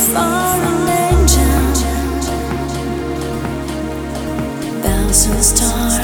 foreign angel, bouncing stars.